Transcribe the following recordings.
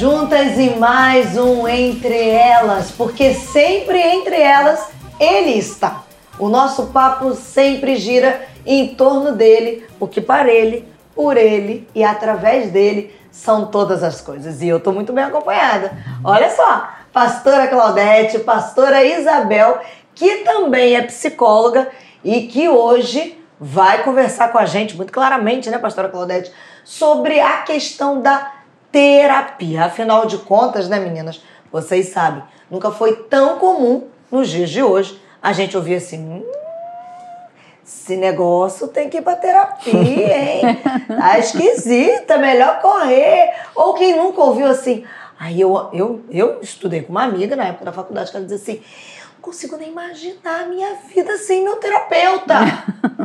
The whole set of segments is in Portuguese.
juntas em mais um Entre Elas, porque sempre entre elas ele está. O nosso papo sempre gira em torno dele, porque para ele, por ele e através dele são todas as coisas. E eu estou muito bem acompanhada. Olha só, pastora Claudete, pastora Isabel, que também é psicóloga e que hoje vai conversar com a gente muito claramente, né, pastora Claudete, sobre a questão da terapia. Afinal de contas, né, meninas? Vocês sabem, nunca foi tão comum nos dias de hoje a gente ouvir assim. Hum, esse negócio tem que ir pra terapia, hein? Tá esquisita, melhor correr. Ou quem nunca ouviu assim. Aí eu, eu, eu estudei com uma amiga na época da faculdade que ela dizia assim: não consigo nem imaginar a minha vida sem meu terapeuta.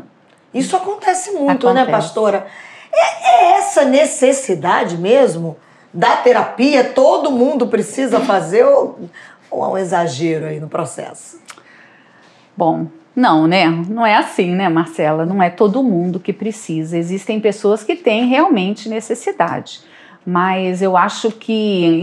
Isso acontece muito, né, acontece. né, pastora? É, é essa necessidade mesmo da terapia? Todo mundo precisa fazer ou, ou há um exagero aí no processo? Bom, não, né? Não é assim, né, Marcela? Não é todo mundo que precisa. Existem pessoas que têm realmente necessidade. Mas eu acho que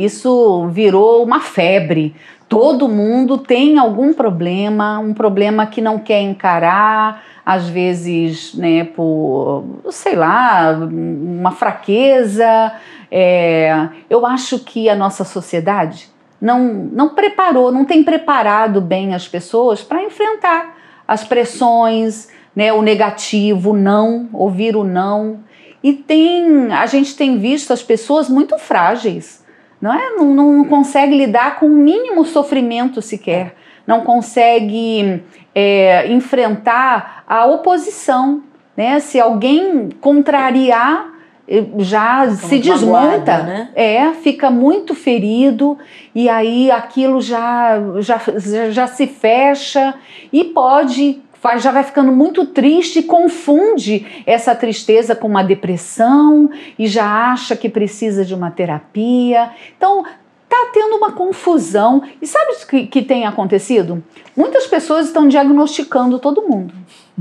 isso virou uma febre. Todo mundo tem algum problema, um problema que não quer encarar, às vezes, né, por, sei lá, uma fraqueza. É, eu acho que a nossa sociedade não, não preparou, não tem preparado bem as pessoas para enfrentar as pressões, né, o negativo, o não, ouvir o não. E tem, a gente tem visto as pessoas muito frágeis, não é? Não, não consegue lidar com o mínimo sofrimento sequer, não consegue é, enfrentar a oposição, né? Se alguém contrariar, eh, já Como se desmonta, né? é, fica muito ferido e aí aquilo já, já, já se fecha e pode já vai ficando muito triste e confunde essa tristeza com uma depressão e já acha que precisa de uma terapia. Então, tá tendo uma confusão. E sabe o que, que tem acontecido? Muitas pessoas estão diagnosticando todo mundo.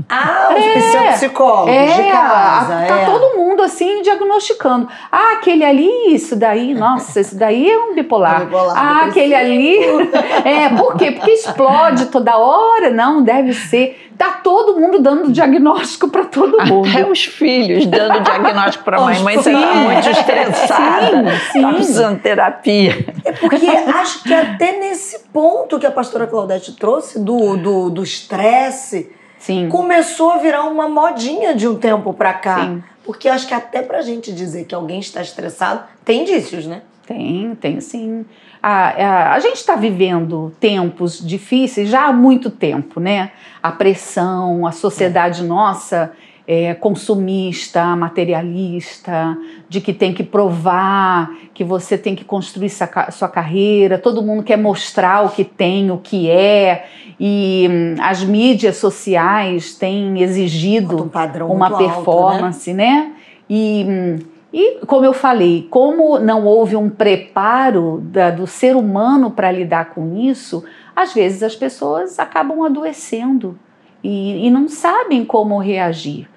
Ah, os é, psicólogos é, de casa. Tá é. todo mundo assim diagnosticando. Ah, aquele ali, isso daí, nossa, esse daí é um bipolar. bipolar ah, aquele ali. é, por quê? Porque explode toda hora. Não, deve ser. Tá todo mundo dando diagnóstico para todo mundo. Até os filhos dando diagnóstico para a mãe. Mãe, você tá muito estressada. Sim, sim. Tá precisando de terapia. É porque acho que até nesse ponto que a pastora Claudete trouxe do estresse. Do Sim. começou a virar uma modinha de um tempo para cá. Sim. Porque acho que até pra gente dizer que alguém está estressado, tem indícios, né? Tem, tem sim. A, a, a gente está vivendo tempos difíceis já há muito tempo, né? A pressão, a sociedade é. nossa é, consumista, materialista, de que tem que provar, que você tem que construir sua, sua carreira, todo mundo quer mostrar o que tem, o que é, e hum, as mídias sociais têm exigido um uma performance, alto, né? né? E, hum, e, como eu falei, como não houve um preparo da, do ser humano para lidar com isso, às vezes as pessoas acabam adoecendo e, e não sabem como reagir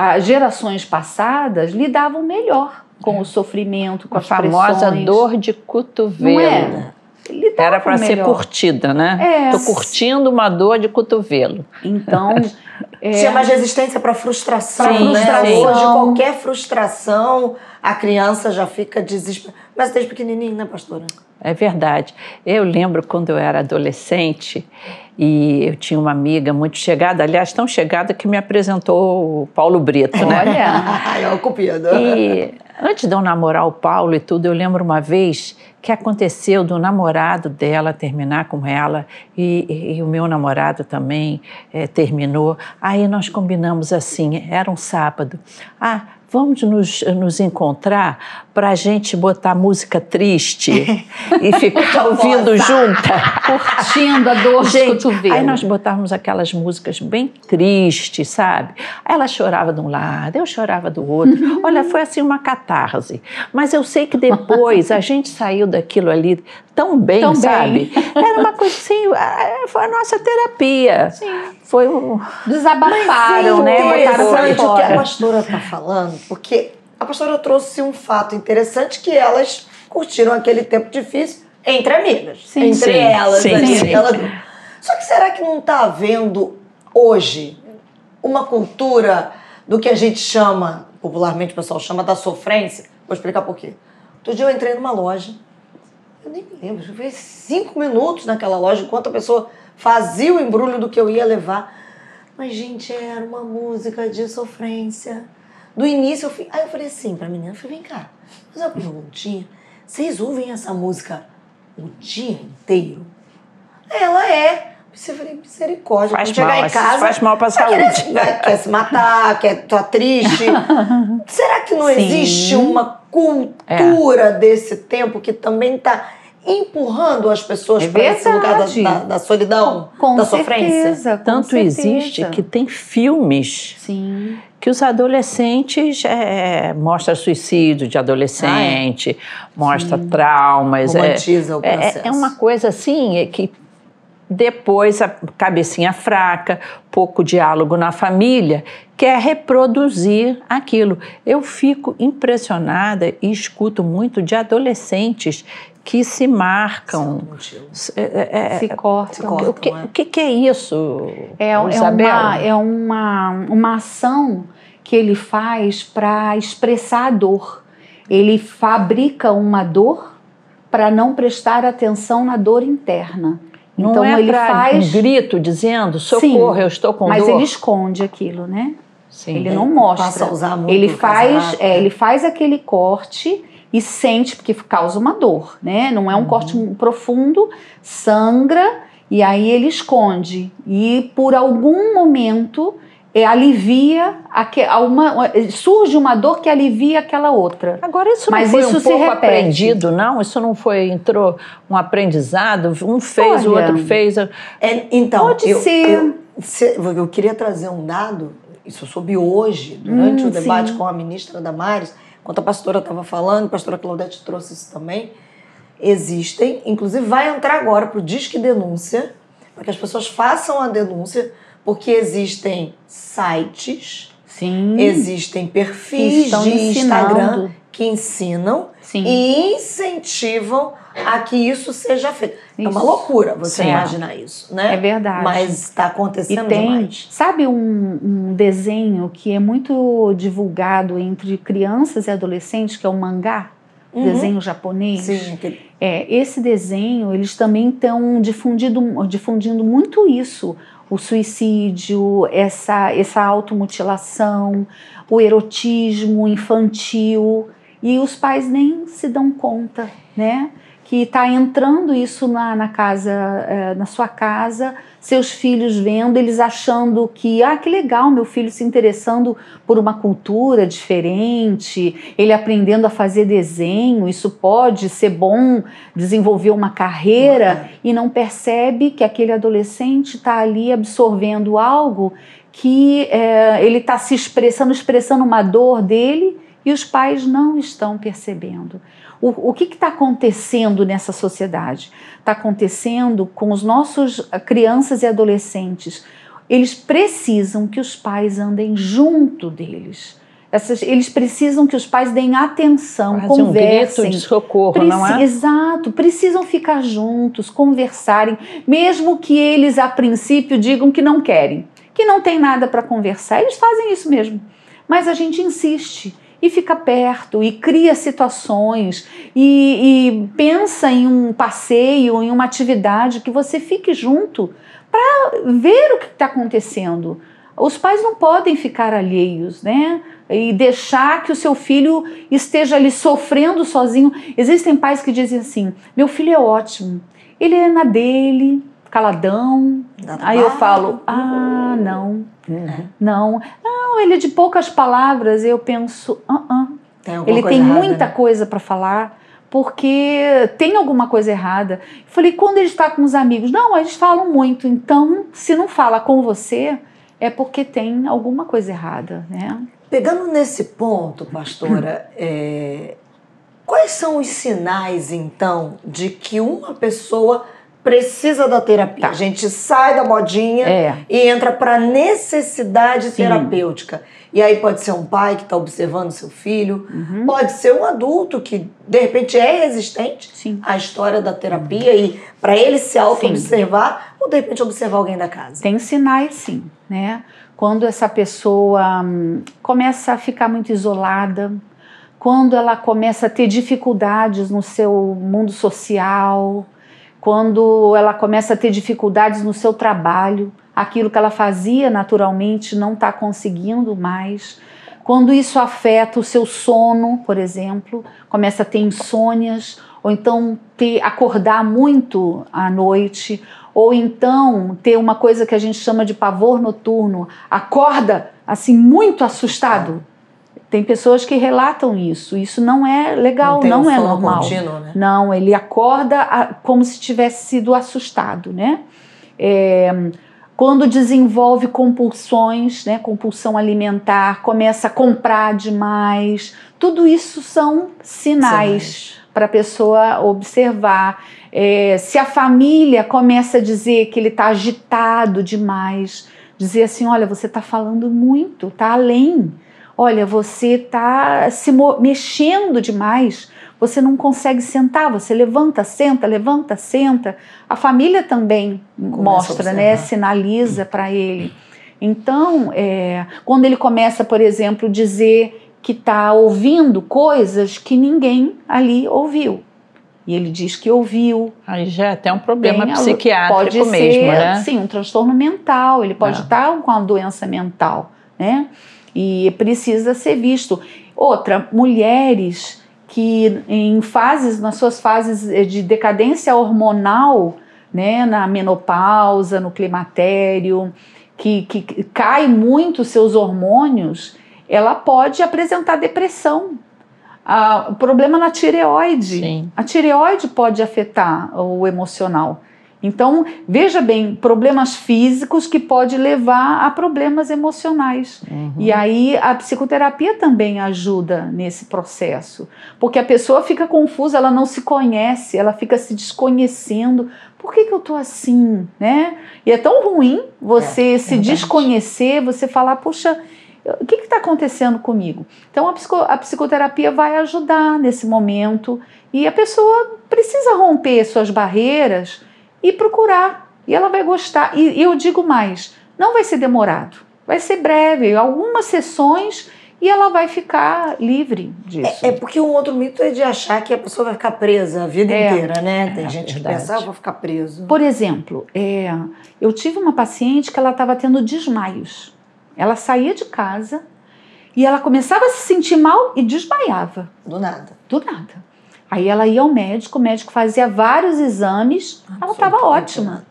as gerações passadas lidavam melhor com o sofrimento, com a as famosa pressões. dor de cotovelo. Não era? Era para ser curtida, né? É. Tô curtindo uma dor de cotovelo. Então, é... chama de resistência para frustração, Sim, né? frustração. Hoje qualquer frustração, a criança já fica desesperada. Mas desde pequenininho, né, pastora? É verdade. Eu lembro quando eu era adolescente, e eu tinha uma amiga muito chegada, aliás, tão chegada que me apresentou o Paulo Brito, né? Olha, é o cupido. E antes de eu namorar o Paulo e tudo, eu lembro uma vez que aconteceu do namorado dela terminar com ela e, e, e o meu namorado também é, terminou. Aí nós combinamos assim, era um sábado. Ah, vamos nos, nos encontrar para a gente botar música triste e ficar ouvindo junta. Curtindo a dor gente, de cotovelo. Aí nós botávamos aquelas músicas bem tristes, sabe? Ela chorava de um lado, eu chorava do outro. Olha, foi assim uma catarse. Mas eu sei que depois a gente saiu daquilo ali tão bem, tão sabe? Bem. Era uma coisa assim, foi a nossa terapia. Sim. Foi um... Desabafaram, né? Interessante o que a pastora está falando, porque a pastora trouxe um fato interessante que elas curtiram aquele tempo difícil entre amigas. Sim, entre sim, elas. sim, ali, sim. aquela- Só que será que não está havendo hoje uma cultura do que a gente chama, popularmente o pessoal chama da sofrência? Vou explicar por quê. Outro dia eu entrei numa loja, eu nem me lembro, eu fiquei cinco minutos naquela loja enquanto a pessoa fazia o embrulho do que eu ia levar. Mas, gente, era uma música de sofrência. Do início, eu fui... aí eu falei assim pra menina, eu falei, vem cá, mas uma perguntinha, vocês ouvem essa música o dia inteiro? Ela é. Você falei, misericórdia. Faz quando chegar mal, em casa. faz mal pra saúde. vai- quer se matar, quer tá triste. Será que não Sim. existe uma cultura desse tempo que também está empurrando as pessoas É para esse lugar da, da- da solidão, Com da sofrência? certeza, com Tanto certeza. existe que tem filmes Sim. que os adolescentes é, mostra suicídio de adolescente, mostra traumas. é- Romantiza o é, processo. é uma coisa assim é que depois a cabecinha fraca, pouco diálogo na família, quer reproduzir aquilo. Eu fico impressionada e escuto muito de adolescentes que se marcam. É, é, é, Se cortam. cortam. o, que, é. o que que é isso, É, é, Isabel? uma, é uma, uma ação que ele faz para expressar a dor. Ele fabrica uma dor para não prestar atenção na dor interna. Não então é ele faz, um grito dizendo socorro, Sim, eu estou com mas dor. ele esconde aquilo, né? Sim. Ele não mostra. passa a usar muito ele faz, é, né? ele faz aquele corte e sente porque causa uma dor, né? Não é Uhum. um corte profundo, sangra e aí ele esconde e por algum momento é, alivia aque- a uma, surge uma dor que alivia aquela outra. Agora isso Mas não foi isso um se pouco repete. aprendido, não? Isso não foi entrou um aprendizado, um fez, o Olha, outro fez. É, então, Pode eu, ser. Eu, se- eu queria trazer um dado, isso eu soube hoje, durante Hum, o debate sim. com a ministra Damares, enquanto a pastora estava falando, a pastora Claudete trouxe isso também. Existem, inclusive vai entrar agora para o Disque Denúncia, para que as pessoas façam a denúncia, porque existem sites, Sim. existem perfis de Instagram ensinando. que ensinam Sim. e incentivam a que isso seja feito. É uma Isso. loucura você Sim. imaginar isso, né? É verdade. Mas está E acontecendo tem, demais. sabe um, um desenho que é muito divulgado entre crianças e adolescentes, que é o mangá? Uhum. Desenho japonês. Sim, aquele- É, esse desenho, eles também estão difundindo, difundindo muito isso. O suicídio, essa, essa automutilação, o erotismo infantil. E os pais nem se dão conta, né? Que está entrando isso na, na casa, eh, na sua casa, seus filhos vendo, eles achando que, ah, que legal, meu filho se interessando por uma cultura diferente, ele aprendendo a fazer desenho, isso pode ser bom, desenvolver uma carreira, e não percebe que aquele adolescente está ali absorvendo algo que eh, ele está se expressando, expressando uma dor dele e os pais não estão percebendo. O, o que está acontecendo nessa sociedade? Está acontecendo com os nossos ah, crianças e adolescentes. Eles precisam que os pais andem junto deles. Essas, eles precisam que os pais deem atenção, Quase um grito conversem. de socorro, Preci- não é? Exato, precisam ficar juntos, conversarem, mesmo que eles a princípio digam que não querem, que não tem nada para conversar. Eles fazem isso mesmo. Mas a gente insiste e fica perto e cria situações e, e pensa em um passeio, em uma atividade que você fique junto para ver o que está acontecendo. Os pais não podem ficar alheios, né? E deixar que o seu filho esteja ali sofrendo sozinho. Existem pais que dizem assim: meu filho é ótimo, ele é na dele, caladão. Dá Aí eu falo: ah, não, Uhum. não, não, ele é de poucas palavras. Eu penso: ah, ah. Tem alguma Ele tem errada, muita né? coisa para falar, porque tem alguma coisa errada. Eu falei, quando ele está com os amigos, não, eles falam muito, então se não fala com você, é porque tem alguma coisa errada, né? Pegando nesse ponto, pastora, é, quais são os sinais, então, de que uma pessoa precisa da terapia. Tá. A gente sai da modinha É. e entra para necessidade Sim. terapêutica. E aí pode ser um pai que está observando seu filho, Uhum. pode ser um adulto que de repente é resistente Sim. à história da terapia e para ele se auto-observar ou de repente observar alguém da casa. Tem sinais, sim, né? Quando essa pessoa hum, começa a ficar muito isolada, quando ela começa a ter dificuldades no seu mundo social, quando ela começa a ter dificuldades no seu trabalho, aquilo que ela fazia naturalmente não está conseguindo mais. Quando isso afeta o seu sono, por exemplo, começa a ter insônias, ou então ter, acordar muito à noite, ou então ter uma coisa que a gente chama de pavor noturno, acorda assim muito assustado. Tem pessoas que relatam isso. Isso não é legal, tem não, um é normal. contínuo, né? Não, ele acorda a- como se tivesse sido assustado, né? É, quando desenvolve compulsões, né, compulsão alimentar, começa a comprar demais, tudo isso são sinais para a pessoa observar. É, se a família começa a dizer que ele está agitado demais, dizer assim, olha, você está falando muito, está além. Olha, você está se mexendo demais. Você não consegue sentar, você levanta, senta, levanta, senta. A família também Começa mostra, né? Sinaliza para ele. Então, é, quando ele começa, por exemplo, dizer que está ouvindo coisas que ninguém ali ouviu. E ele diz que ouviu. Aí já é até um problema Tem psiquiátrico pode mesmo, ser, né? Sim, um transtorno mental. Ele pode É. estar com uma doença mental, né? E precisa ser visto. Outra, mulheres que em fases, nas suas fases de decadência hormonal, né, na menopausa, no climatério, que, que cai muito seus hormônios, ela pode apresentar depressão. Ah, problema na tireoide. Sim. A tireoide pode afetar o emocional. Então, veja bem, problemas físicos que pode levar a problemas emocionais. Uhum. E aí a psicoterapia também ajuda nesse processo, porque a pessoa fica confusa, ela não se conhece, ela fica se desconhecendo. Por que, que eu tô assim, né? E é tão ruim você É, se verdade. desconhecer, você falar, puxa, o que está acontecendo comigo? Então a, psico- a psicoterapia vai ajudar nesse momento e a pessoa precisa romper suas barreiras e procurar. E ela vai gostar. E, e eu digo mais: não vai ser demorado, vai ser breve, algumas sessões e ela vai ficar livre disso. É porque um outro mito é de achar que a pessoa vai ficar presa a vida É. inteira, né? Tem É, gente que verdade. pensa, ah, vou ficar preso. Por exemplo, é, eu tive uma paciente que ela estava tendo desmaios. Ela saía de casa e ela começava a se sentir mal e desmaiava. Do nada. Do nada. Aí ela ia ao médico, o médico fazia vários exames, ela estava ótima.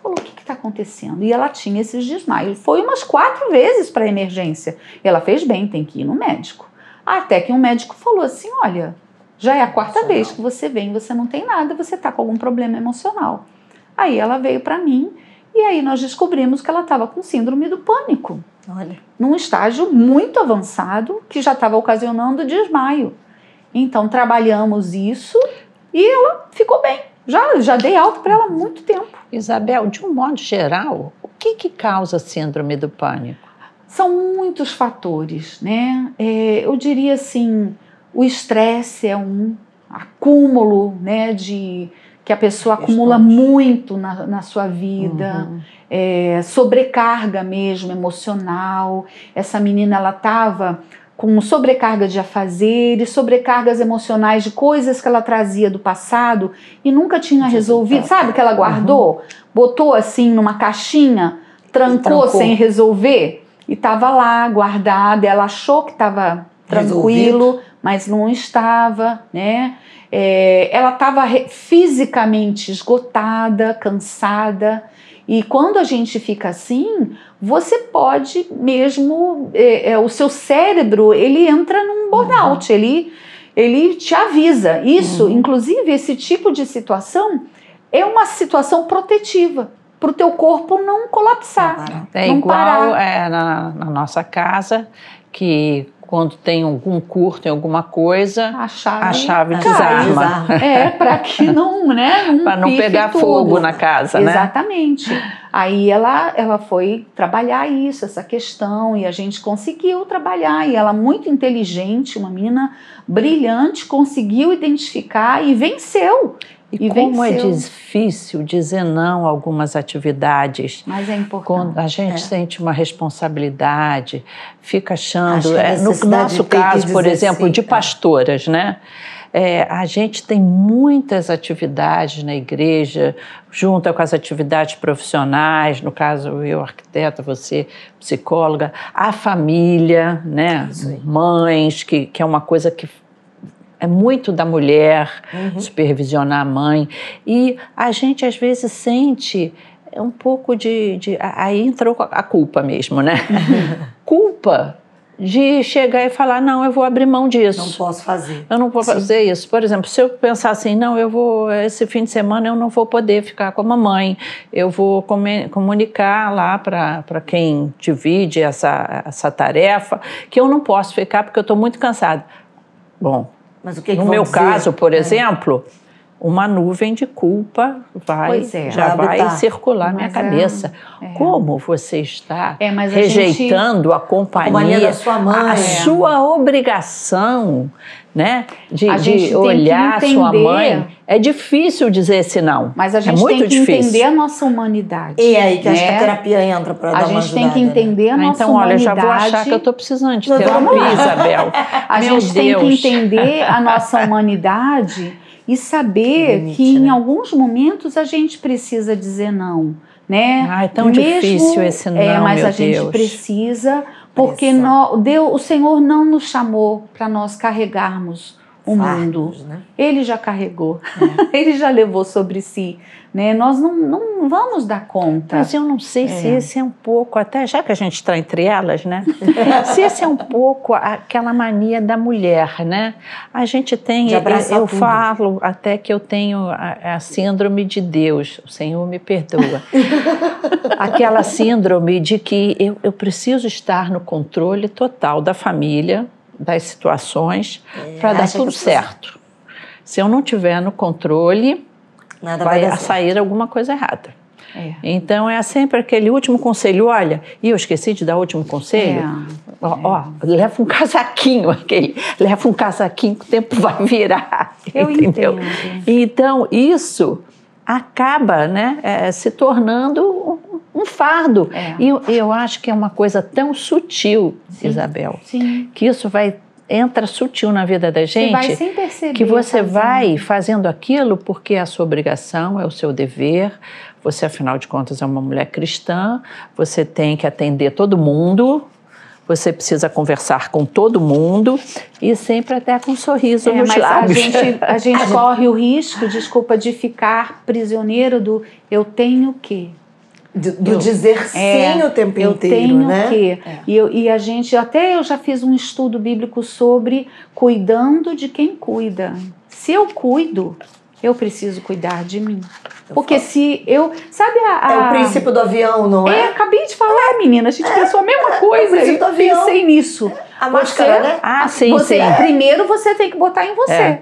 Falou, o que está acontecendo? E ela tinha esses desmaios. Foi umas quatro vezes para a emergência. E ela fez bem, tem que ir no médico. Até que um médico falou assim: olha, já é a quarta Emocional. vez que você vem, você não tem nada, você está com algum problema emocional. Aí ela veio para mim e aí nós descobrimos que ela estava com síndrome do pânico, Olha. num estágio muito avançado que já estava ocasionando desmaio. Então trabalhamos isso e ela ficou bem. Já, já dei alta para ela há muito tempo. Isabel, de um modo geral, o que, que causa síndrome do pânico? São muitos fatores, né? É, eu diria assim, o estresse é um acúmulo, né, de que a pessoa acumula muito na, na sua vida, Uhum. é, sobrecarga mesmo emocional. Essa menina ela estava com sobrecarga de afazeres, sobrecargas emocionais de coisas que ela trazia do passado e nunca tinha resolvido. Sabe que ela guardou, botou assim numa caixinha, trancou, trancou. sem resolver e estava lá guardada. Ela achou que estava tranquilo, mas não estava, né? É, ela estava fisicamente esgotada, cansada. E quando a gente fica assim, você pode mesmo, é, é, o seu cérebro ele entra num burnout, ele, ele te avisa. Isso, Uhum. inclusive, esse tipo de situação é uma situação protetiva para o teu corpo não colapsar. Não. É Não igual parar. é, na, na nossa casa, que quando tem algum curto em alguma coisa, A chave, a chave desarma. desarma. É, para que não, né? Não Para não pegar tudo. fogo na casa, né? Exatamente. Aí ela, ela foi trabalhar isso, essa questão, e a gente conseguiu trabalhar. E ela, muito inteligente, uma menina brilhante, conseguiu identificar e venceu. E, E como é difícil dizer não a algumas atividades. Mas é importante. Quando a gente É. sente uma responsabilidade, fica achando. É, no nosso caso, por exemplo, sim, de é. pastoras, né? É, a gente tem muitas atividades na igreja, junto com as atividades profissionais, no caso eu arquiteta, você psicóloga, a família, né? Mães, que, que é uma coisa que é muito da mulher, Uhum. supervisionar a mãe. E a gente às vezes sente um pouco de. de- aí entrou a culpa mesmo, né? culpa de chegar e falar: não, eu vou abrir mão disso. Não posso fazer. Eu não vou Sim. fazer isso. Por exemplo, se eu pensar assim, não, eu vou, esse fim de semana eu não vou poder ficar com a mamãe, eu vou comunicar lá para quem divide essa, essa tarefa que eu não posso ficar porque eu estou muito cansada. Bom, Mas o que, que no meu dizer? caso, por É. uma nuvem de culpa vai, é. já Vai habitar. circular na minha é- cabeça. é. Como você está É, mas a rejeitando a companhia companhia, da sua mãe. a É. sua obrigação, né, de, A de gente olhar a sua mãe. É difícil dizer esse não. Mas a é gente muito tem que difícil. entender a nossa humanidade. E é aí que acho que a né? terapia entra para dar A uma gente tem que né? entender a nossa então, olha, eu já humanidade. vou achar que eu estou precisando de terapia. Isabel. A Meu gente tem que entender a nossa humanidade e saber Limite, que em né? alguns momentos a gente precisa dizer não, né? Ai, é tão difícil esse não, É, mas a gente Deus. precisa, porque nó- Deus, o Senhor não nos chamou para nós carregarmos o mundo. Fardos, né? Ele já carregou, É. ele já levou sobre si, né? Nós não, não vamos dar conta. Mas eu não sei se É. esse é um pouco, até já que a gente está entre elas, né? se esse é um pouco aquela mania da mulher, né? A gente tem, eu, eu falo até que eu tenho a, a síndrome de Deus, o Senhor me perdoa. aquela síndrome de que eu, eu preciso estar no controle total da família, das situações, para dar tudo certo. Se eu não tiver no controle, Nada vai, vai sair alguma coisa errada. É. Então é sempre aquele último conselho. Olha, e eu esqueci de dar o último conselho. É. Ó, ó, leva um casaquinho aquele, leva um casaquinho que o tempo vai virar. Eu entendeu? entendo. Então isso acaba, né, é, se tornando um, fardo. É. E eu, eu acho que é uma coisa tão sutil, Isabel, Sim. que isso vai entra sutil na vida da Você vai gente sem perceber. que você fazendo. vai fazendo aquilo porque é a sua obrigação, é o seu dever. Você, afinal de contas, é uma mulher cristã, você tem que atender todo mundo, você precisa conversar com todo mundo e sempre até com um sorriso É, nos mas a lábios. gente, a gente corre o risco, desculpa, de ficar prisioneiro do eu tenho que. Do, do Eu- dizer É, sim o tempo eu inteiro, tenho né? que. É. E, eu- e a gente, até eu já fiz um estudo bíblico sobre cuidando de quem cuida. Se eu cuido, eu preciso cuidar de mim. Porque se eu. Sabe a. É a- o princípio do avião, não É, é? acabei de falar, menina. A gente pensou a mesma coisa. princípio e do avião. pensei nisso. A máscara, né? Ah, sim, você, sim. Primeiro você tem que botar em você.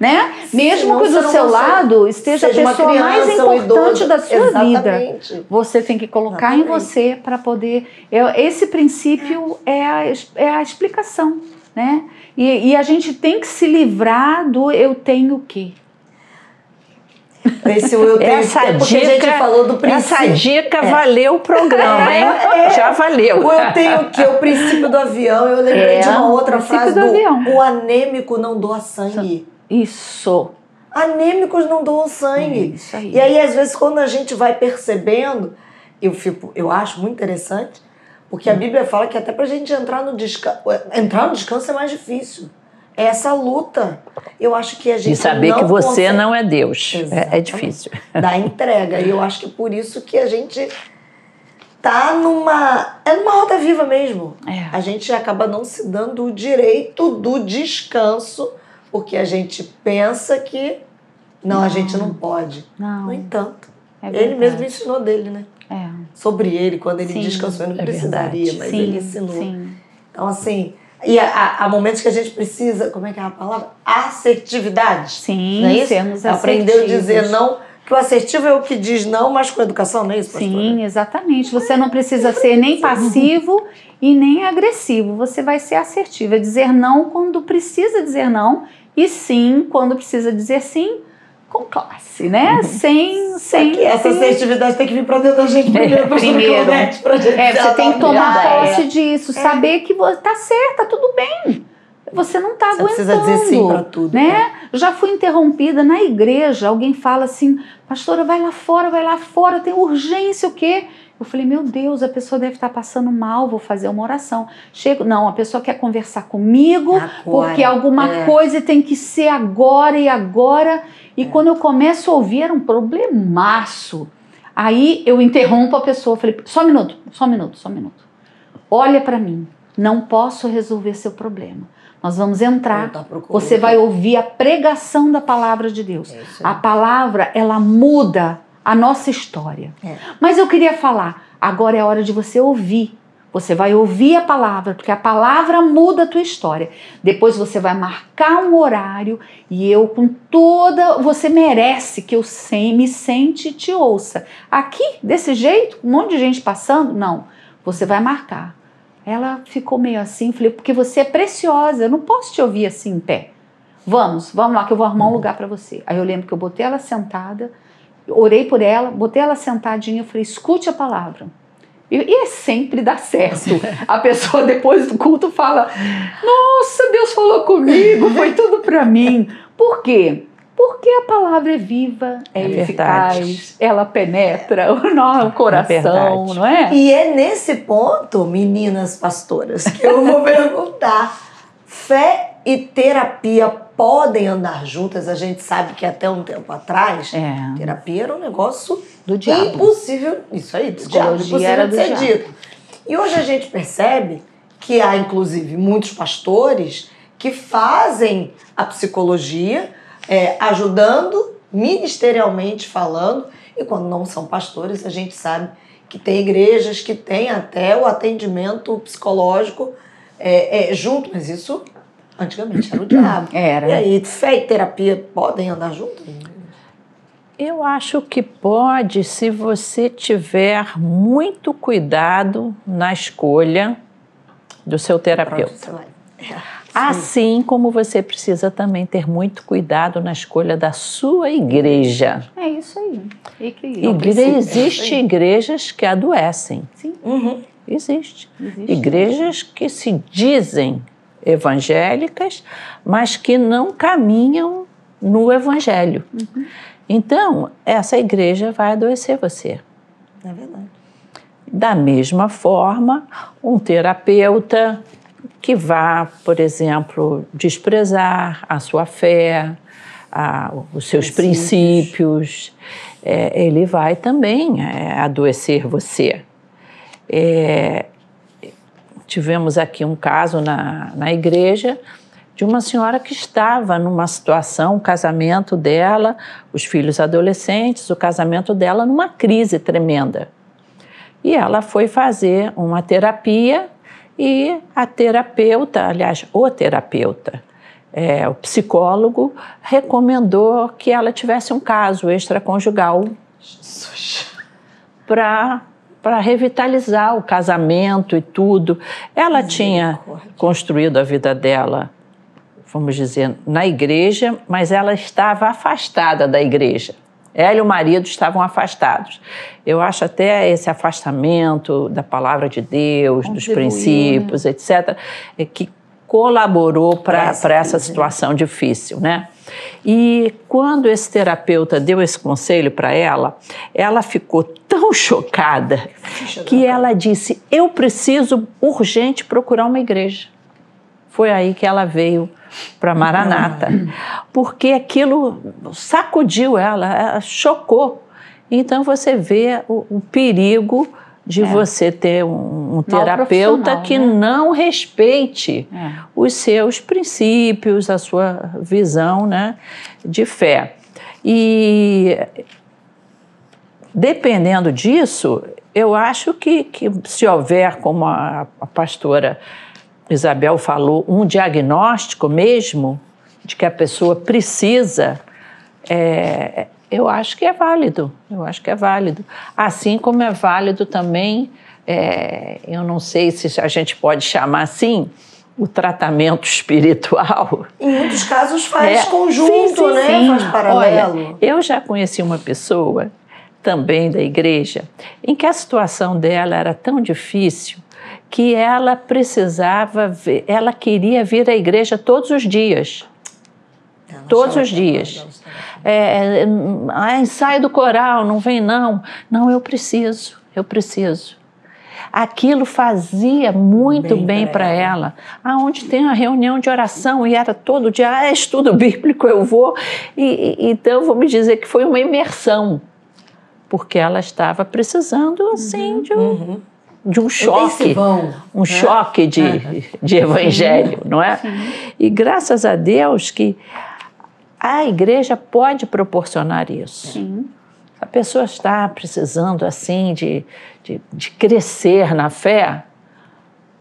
É. Né? Mesmo Senão que do seu lado esteja a pessoa mais criança, um importante da sua vida. Exatamente. Você tem que colocar em Exatamente. você para poder. é- Esse princípio é a, é a explicação, né? E, e a gente tem que se livrar do eu tenho que. Esse eu tenho Essa que ter, porque dica, a gente falou do princípio. essa dica valeu o programa, hein? Já valeu. O eu tenho que, o princípio do avião, eu lembrei É, de uma outra frase do do, o anêmico não doa sangue. Isso. Anêmicos não doam É sangue. isso aí. E aí, às vezes, quando a gente vai percebendo, eu, fico, eu acho muito interessante, porque a Bíblia fala que até pra gente entrar no descanso, entrar no descanso é mais difícil. É essa luta. Eu acho que a gente De saber que você consegue- não é Deus. É, é difícil. da entrega. E eu acho que é por isso que a gente tá numa. É numa roda viva mesmo. É. A gente acaba não se dando o direito do descanso, porque a gente pensa que. Não, a gente não pode. Não. No entanto, é ele mesmo ensinou dele, né? É. Sobre ele, quando ele Sim, descansou, ele não é precisaria, mas sim, ele ensinou. sim. Então, assim, E há, há momentos que a gente precisa, como é que é a palavra? Assertividade. Sim, não é isso? sermos Aprendeu a dizer não, que o assertivo é o que diz não, mas com educação, não é isso, pastora? Sim, exatamente. Você não precisa ser nem passivo e nem agressivo. Você vai ser assertivo, é dizer não quando precisa dizer não e sim quando precisa dizer sim com classe, né? Sem, Só sem. que essa sem- assertividade tem que vir pra dentro da gente primeiro, pastora primeiro. Pra gente É, você tem que tomar posse disso, saber que você tá certa, tudo bem. Você não tá Você aguentando. precisa dizer sim pra tudo, Né? Eu já fui interrompida na igreja. Alguém fala assim, pastora, vai lá fora, vai lá fora, tem urgência, o quê? Eu falei, meu Deus, a pessoa deve estar passando mal, vou fazer uma oração. Chego, não, a pessoa quer conversar comigo, Agora, porque alguma é. coisa tem que ser agora e agora. E quando eu começo a ouvir, era um problemaço. Aí eu interrompo a pessoa, falei, só um minuto, só um minuto, só um minuto. Olha para mim, não posso resolver seu problema. Nós vamos entrar, você vai ouvir a pregação da palavra de Deus. É. A palavra, ela muda a nossa história. É. Mas eu queria falar, agora é a hora de você ouvir. Você vai ouvir a palavra, porque a palavra muda a tua história. Depois você vai marcar um horário e eu com toda, você merece que eu sem, me sente e te ouça. Aqui, desse jeito, um monte de gente passando, não. Você vai marcar. Ela ficou meio assim, falei, porque você é preciosa, eu não posso te ouvir assim em pé. Vamos, vamos lá que eu vou arrumar um lugar para você. Aí eu lembro que eu botei ela sentada, orei por ela, botei ela sentadinha, falei, escute a palavra. E, e sempre dá certo. A pessoa depois do culto fala: Nossa, Deus falou comigo, foi tudo para mim. Por quê? Porque a palavra é viva, é, É eficaz, verdade. ela penetra o no- o coração, verdade. não é? E é nesse ponto, meninas pastoras, que eu vou perguntar: fé e terapia podem andar juntas? A gente sabe que até um tempo atrás, É, terapia era um negócio do diabo. impossível. Isso aí, do diabo, Psicologia impossível era de do ser diabo. dito. E hoje a gente percebe que há, inclusive, muitos pastores que fazem a psicologia é, ajudando ministerialmente falando, e quando não são pastores, a gente sabe que tem igrejas que têm até o atendimento psicológico é, é, junto, mas isso antigamente era o diabo. Era. E aí, fé e terapia podem andar juntos? Eu acho que pode se você tiver muito cuidado na escolha do seu terapeuta. Assim como você precisa também ter muito cuidado na escolha da sua igreja. É isso aí. Equilíbrio. Igre princípio, é existe aí. igrejas que adoecem. Sim, Uhum. Existe. existe. Igrejas que se dizem evangélicas, mas que não caminham no evangelho. Então, essa igreja vai adoecer você. É verdade. Da mesma forma, um terapeuta que vá, por exemplo, desprezar a sua fé, a- os seus princípios, é, ele vai também é, adoecer você. É, tivemos aqui um caso na, na igreja de uma senhora que estava numa situação, o casamento dela, os filhos adolescentes, o casamento dela numa crise tremenda. E ela foi fazer uma terapia e a terapeuta, aliás, o terapeuta, é, o psicólogo, recomendou que ela tivesse um caso extraconjugal para para revitalizar o casamento e tudo. Ela tinha construído a vida dela, vamos dizer, na igreja, mas ela estava afastada da igreja. Ela e o marido estavam afastados. Eu acho até esse afastamento da palavra de Deus, dos Contribuiu, princípios, etc., é que colaborou para essa situação difícil, né? E quando esse terapeuta deu esse conselho para ela, ela ficou tão chocada que ela disse: Eu preciso urgente procurar uma igreja. Foi aí que ela veio para Maranata, porque aquilo sacudiu ela, ela chocou. Então você vê o, o perigo de você ter um, um terapeuta que né? não respeite É. os seus princípios, a sua visão né, de fé. E dependendo disso, eu acho que, que se houver, como a, a pastora Isabel falou, um diagnóstico mesmo de que a pessoa precisa, é, eu acho que é válido. Eu acho que é válido. Assim como é válido também, é, eu não sei se a gente pode chamar assim, o tratamento espiritual. Em muitos casos faz é, conjunto, sim, sim, né? Sim. Faz paralelo. Olha, eu já conheci uma pessoa também da igreja em que a situação dela era tão difícil que ela precisava ver, ela queria vir à igreja todos os dias. Todos os dias. É, é, ensaio do coral, não vem não. Não, eu preciso, eu preciso. Aquilo fazia muito bem, bem para ela. ela. Aonde tem a reunião de oração e era todo dia, ah, é estudo bíblico, eu vou. E, então, vou me dizer que foi uma imersão, porque ela estava precisando, assim, uhum. de um... Uhum de um choque, um né? choque de, de evangelho, não é? Sim. E graças a Deus que a igreja pode proporcionar isso. Sim. A pessoa está precisando assim de, de, de crescer na fé,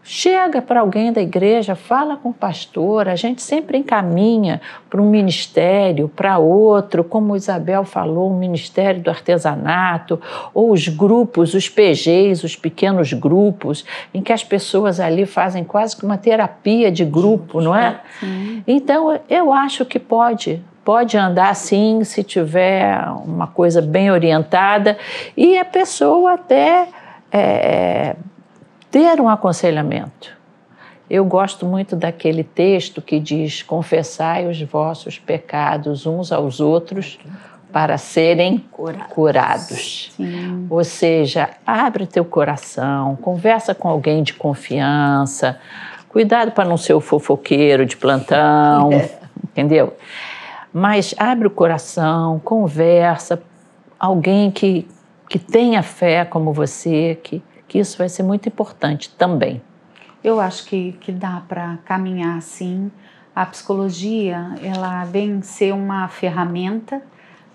Chega para alguém da igreja, fala com o pastor, a gente sempre encaminha para um ministério, para outro, como Isabel falou, o ministério do artesanato, ou os grupos, os PGs, os pequenos grupos, em que as pessoas ali fazem quase que uma terapia de grupo, não é? Sim. Então, eu acho que pode, pode andar sim, se tiver uma coisa bem orientada e a pessoa até. É, ter um aconselhamento. Eu gosto muito daquele texto que diz: confessai os vossos pecados uns aos outros para serem curados. curados. Ou seja, abre teu coração, conversa com alguém de confiança, cuidado para não ser o fofoqueiro de plantão, é. entendeu? Mas abre o coração, conversa, alguém que, que tenha fé como você, que, que isso vai ser muito importante também. Eu acho que, que dá para caminhar assim. A psicologia, ela vem ser uma ferramenta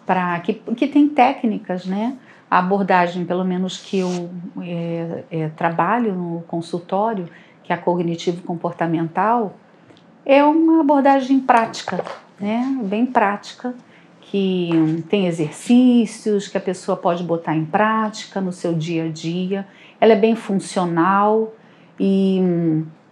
para que, que tem técnicas, né? A abordagem, pelo menos que eu é, é, trabalho no consultório, que é a cognitivo-comportamental, é uma abordagem prática, né? Bem prática, que tem exercícios que a pessoa pode botar em prática no seu dia a dia ela é bem funcional e,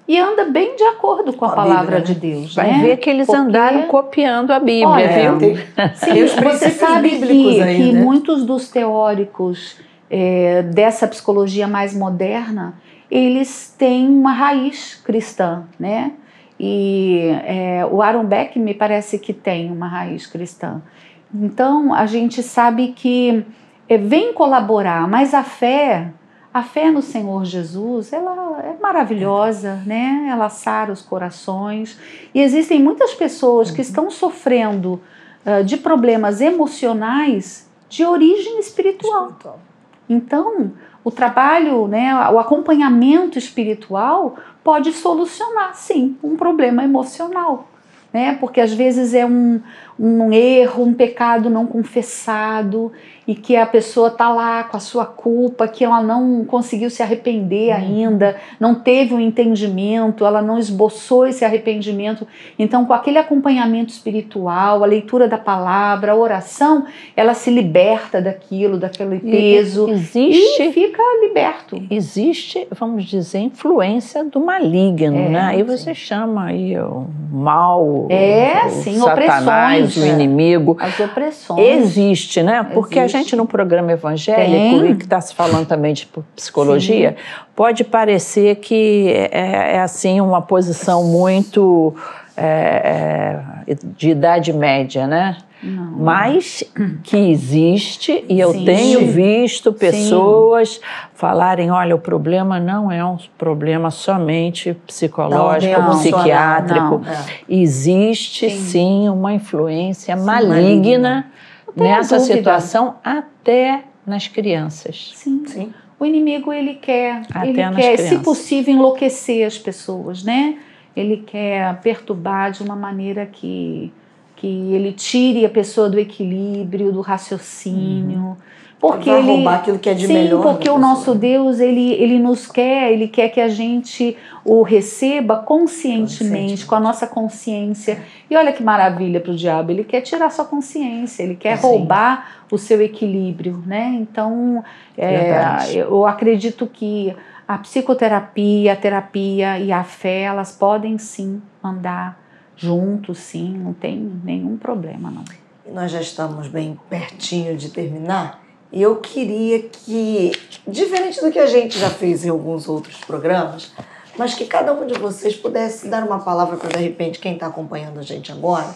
e anda bem de acordo com a, a palavra Bíblia, de né? Deus. Vai né? ver que eles Porque... andaram copiando a Bíblia, Olha, viu? Sim, você sabe que, aí, que né? muitos dos teóricos é, dessa psicologia mais moderna, eles têm uma raiz cristã, né? E é, o Aaron Beck me parece que tem uma raiz cristã. Então a gente sabe que é, vem colaborar, mas a fé a fé no Senhor Jesus, ela é maravilhosa, né? Ela sara os corações. E existem muitas pessoas que uhum. estão sofrendo uh, de problemas emocionais de origem espiritual. espiritual. Então, o trabalho, né, o acompanhamento espiritual pode solucionar, sim, um problema emocional. Né? Porque às vezes é um, um erro, um pecado não confessado, e que a pessoa está lá com a sua culpa, que ela não conseguiu se arrepender uhum. ainda, não teve o um entendimento, ela não esboçou esse arrependimento. Então, com aquele acompanhamento espiritual, a leitura da palavra, a oração, ela se liberta daquilo, daquele peso existe, e fica liberto. Existe, vamos dizer, influência do maligno, é, né? Aí você chama aí o mal, é, o, sim, Satanás, o inimigo. As opressões. Existe, né? Porque Existe. a gente, num programa evangélico, Tem. e que está se falando também de psicologia, Sim. pode parecer que é, é, assim uma posição muito é, é, de idade média, né? Não. Mas que existe e eu Sim. tenho visto pessoas Sim. falarem: olha, o problema não é um problema somente psicológico, não, psiquiátrico. Não, é. Existe sim. sim. uma influência maligna, maligna nessa dúvida. situação até nas crianças. Sim. Sim. O inimigo ele quer, até ele quer, crianças. se possível, enlouquecer as pessoas, né? Ele quer perturbar de uma maneira que que ele tire a pessoa do equilíbrio, do raciocínio. Uhum. Porque vai ele roubar aquilo que é de sim, melhor. porque o nosso Deus ele ele nos quer, ele quer que a gente o receba conscientemente, com a nossa consciência. E olha que maravilha para o diabo, ele quer tirar sua consciência, ele quer roubar o seu equilíbrio, né? Então, é, eu acredito que a psicoterapia, a terapia e a fé, elas podem sim andar juntos, sim, não tem nenhum problema, não. Nós já estamos bem pertinho de terminar. E eu queria que, diferente do que a gente já fez em alguns outros programas, mas que cada um de vocês pudesse dar uma palavra para, de repente, quem está acompanhando a gente agora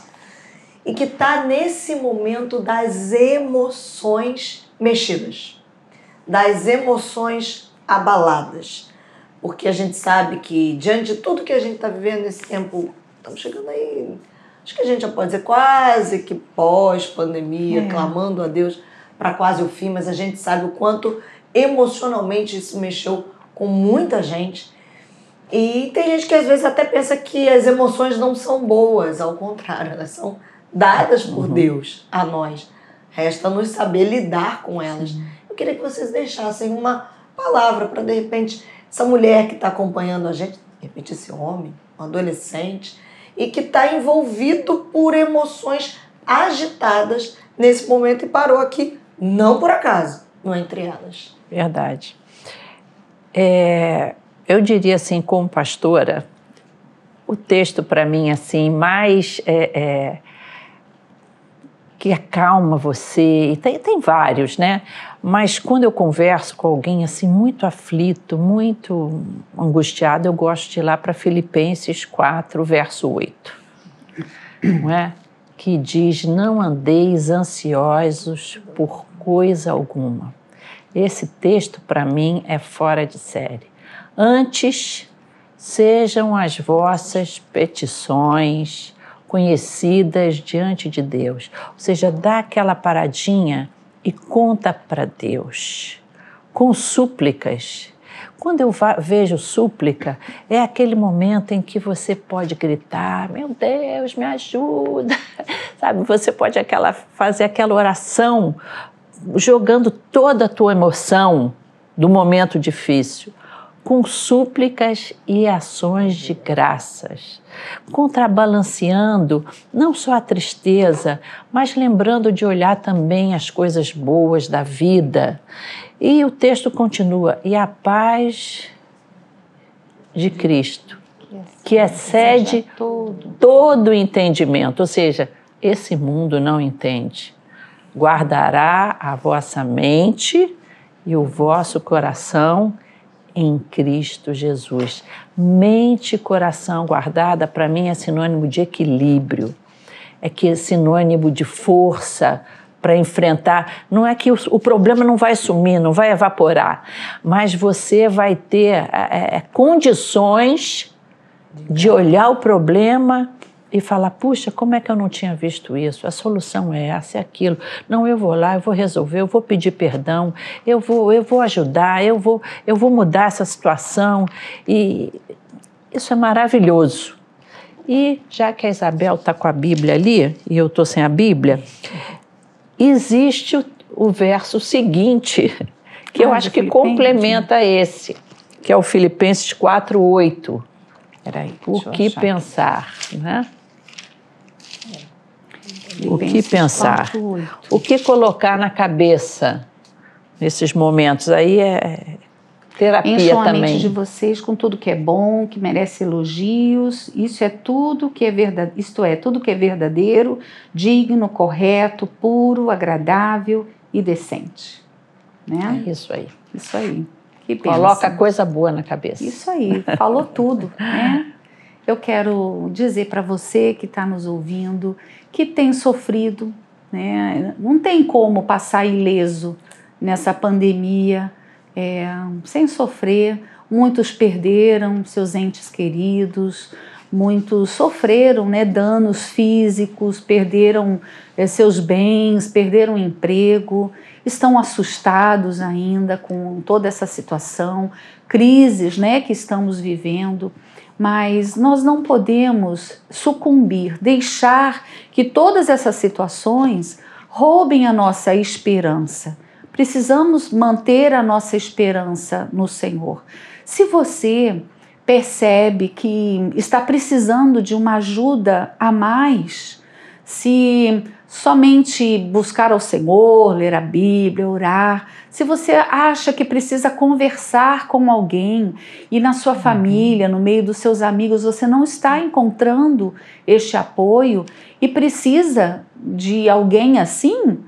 e que está nesse momento das emoções mexidas, das emoções abaladas. Porque a gente sabe que, diante de tudo que a gente está vivendo nesse tempo, estamos chegando aí, acho que a gente já pode dizer quase que pós-pandemia, é. clamando a Deus para quase o fim, mas a gente sabe o quanto emocionalmente isso mexeu com muita gente e tem gente que às vezes até pensa que as emoções não são boas, ao contrário, elas são dadas por uhum. Deus a nós. Resta nos saber lidar com elas. Uhum. Eu queria que vocês deixassem uma palavra para, de repente, essa mulher que está acompanhando a gente, de repente, esse homem, um adolescente, e que está envolvido por emoções agitadas nesse momento e parou aqui, não por acaso, não entre elas. Verdade. É, eu diria assim, como pastora, o texto para mim assim mais é, é, que acalma você e tem, tem vários, né? Mas quando eu converso com alguém assim muito aflito, muito angustiado, eu gosto de ir lá para Filipenses 4, verso 8, não é? Que diz: "Não andeis ansiosos por coisa alguma". Esse texto para mim é fora de série Antes, sejam as vossas petições conhecidas diante de Deus. Ou seja, dá aquela paradinha e conta para Deus, com súplicas. Quando eu vejo súplica, é aquele momento em que você pode gritar: Meu Deus, me ajuda. Sabe, você pode aquela, fazer aquela oração jogando toda a tua emoção do momento difícil com súplicas e ações de graças, contrabalanceando não só a tristeza, mas lembrando de olhar também as coisas boas da vida. E o texto continua: e a paz de Cristo, que excede todo o entendimento, ou seja, esse mundo não entende. Guardará a vossa mente e o vosso coração em Cristo Jesus. Mente e coração guardada, para mim, é sinônimo de equilíbrio, é que é sinônimo de força para enfrentar. Não é que o, o, problema não vai sumir, não vai evaporar, mas você vai ter é, é, condições de olhar o problema e falar: puxa, como é que eu não tinha visto isso? A solução é essa, é aquilo. Não, eu vou lá, eu vou resolver, eu vou pedir perdão, eu vou, eu vou ajudar, eu vou, eu vou mudar essa situação. E isso é maravilhoso. E já que a Isabel está com a Bíblia ali, e eu estou sem a Bíblia, existe o, o verso seguinte, que ah, eu acho que complementa esse, que é o Filipenses 4,8. Peraí, o que pensar, né? O que pensar? O que colocar na cabeça nesses momentos? Aí é terapia Encham também. a mente de vocês com tudo que é bom, que merece elogios. Isso é tudo que é verdade, isto é, tudo que é verdadeiro, digno, correto, puro, agradável e decente. Né? É isso aí. Isso aí. Que Coloca coisa boa na cabeça. Isso aí, falou tudo, né? Eu quero dizer para você que está nos ouvindo, que tem sofrido, né? não tem como passar ileso nessa pandemia é, sem sofrer. Muitos perderam seus entes queridos, muitos sofreram né, danos físicos, perderam é, seus bens, perderam emprego, estão assustados ainda com toda essa situação, crises né, que estamos vivendo mas nós não podemos sucumbir, deixar que todas essas situações roubem a nossa esperança, precisamos manter a nossa esperança no Senhor. Se você percebe que está precisando de uma ajuda a mais, se somente buscar ao Senhor, ler a Bíblia, orar, se você acha que precisa conversar com alguém e na sua uhum. família, no meio dos seus amigos, você não está encontrando este apoio e precisa de alguém assim,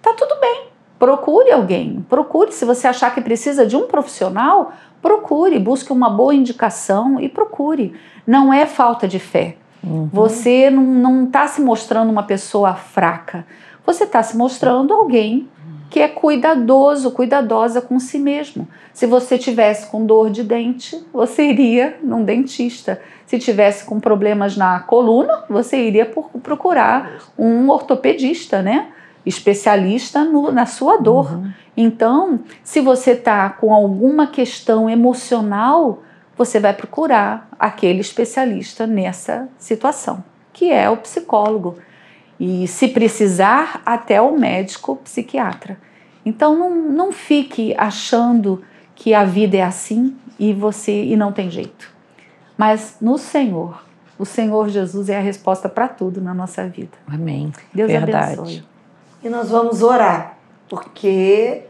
tá tudo bem. Procure alguém, procure. Se você achar que precisa de um profissional, procure, busque uma boa indicação e procure. Não é falta de fé. Uhum. Você não está se mostrando uma pessoa fraca. Você está se mostrando alguém que é cuidadoso, cuidadosa com si mesmo. Se você tivesse com dor de dente, você iria num dentista. Se tivesse com problemas na coluna, você iria procurar um ortopedista, né? Especialista no, na sua dor. Uhum. Então, se você está com alguma questão emocional, você vai procurar aquele especialista nessa situação, que é o psicólogo e, se precisar, até o médico psiquiatra. Então não, não fique achando que a vida é assim e você e não tem jeito. Mas no Senhor, o Senhor Jesus é a resposta para tudo na nossa vida. Amém. Deus Verdade. abençoe. E nós vamos orar, porque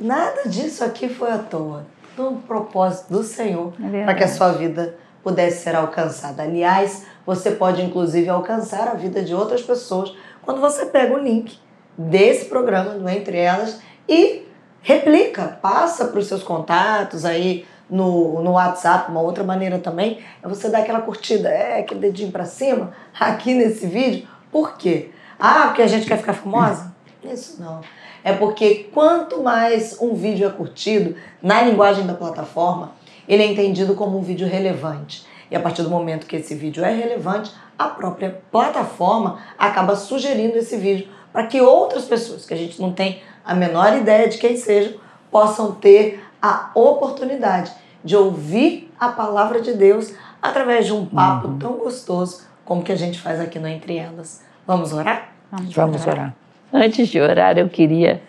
nada disso aqui foi à toa. No propósito do Senhor, é para que a sua vida pudesse ser alcançada. Aliás, você pode inclusive alcançar a vida de outras pessoas quando você pega o link desse programa do Entre Elas e replica, passa para os seus contatos aí no, no WhatsApp, uma outra maneira também é você dar aquela curtida, é aquele dedinho para cima aqui nesse vídeo. Por quê? Ah, porque a gente quer ficar famosa? Isso não. É porque quanto mais um vídeo é curtido na linguagem da plataforma, ele é entendido como um vídeo relevante. E a partir do momento que esse vídeo é relevante, a própria plataforma acaba sugerindo esse vídeo para que outras pessoas, que a gente não tem a menor ideia de quem sejam, possam ter a oportunidade de ouvir a palavra de Deus através de um papo uhum. tão gostoso como que a gente faz aqui no Entre Elas. Vamos orar? Vamos, Vamos orar. orar. Antes de orar, eu queria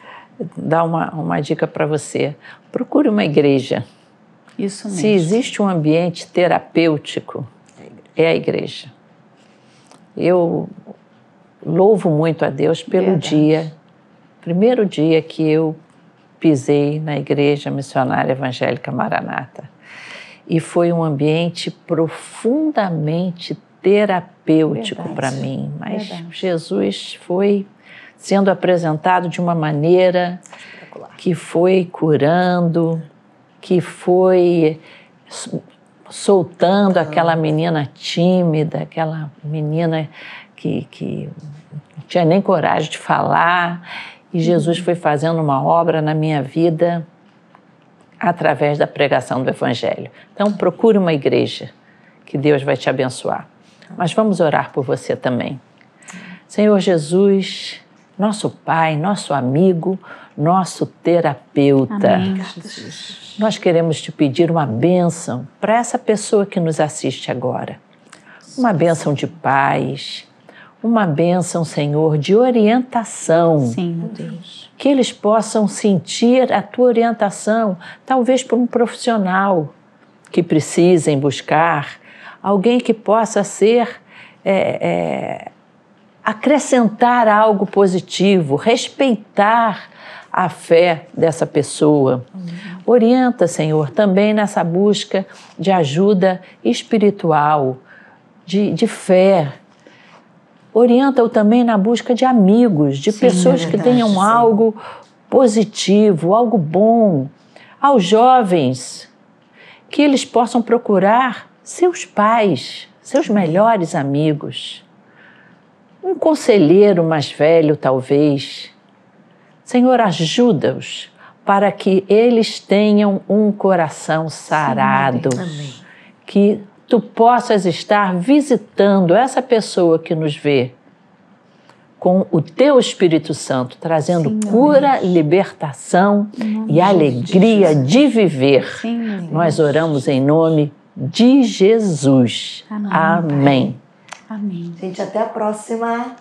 dar uma, uma dica para você. Procure uma igreja isso mesmo. Se existe um ambiente terapêutico, é a igreja. Eu louvo muito a Deus pelo Verdade. dia, primeiro dia que eu pisei na igreja missionária evangélica Maranata. E foi um ambiente profundamente terapêutico para mim. Mas Verdade. Jesus foi sendo apresentado de uma maneira que foi curando, que foi soltando aquela menina tímida, aquela menina que, que não tinha nem coragem de falar. E Jesus foi fazendo uma obra na minha vida através da pregação do Evangelho. Então, procure uma igreja, que Deus vai te abençoar. Mas vamos orar por você também. Senhor Jesus, nosso Pai, nosso amigo, nosso terapeuta. Amém, Jesus. Nós queremos te pedir uma bênção para essa pessoa que nos assiste agora. Uma bênção de paz, uma bênção, Senhor, de orientação. Sim, meu Deus. Que eles possam sentir a tua orientação, talvez por um profissional que precisem buscar, alguém que possa ser. É, é, acrescentar algo positivo, respeitar a fé dessa pessoa. Uhum. Orienta, Senhor, também nessa busca de ajuda espiritual, de, de fé. Orienta-o também na busca de amigos, de Sim, pessoas é verdade, que tenham sim. algo positivo, algo bom. Aos jovens, que eles possam procurar seus pais, seus melhores amigos. Um conselheiro mais velho, talvez. Senhor, ajuda-os para que eles tenham um coração sarado. Sim, que tu possas estar visitando essa pessoa que nos vê com o teu Espírito Santo, trazendo Sim, cura, Deus. libertação e alegria de, de viver. Nós oramos em nome de Jesus. Amém. Amém. Amém. Gente, até a próxima.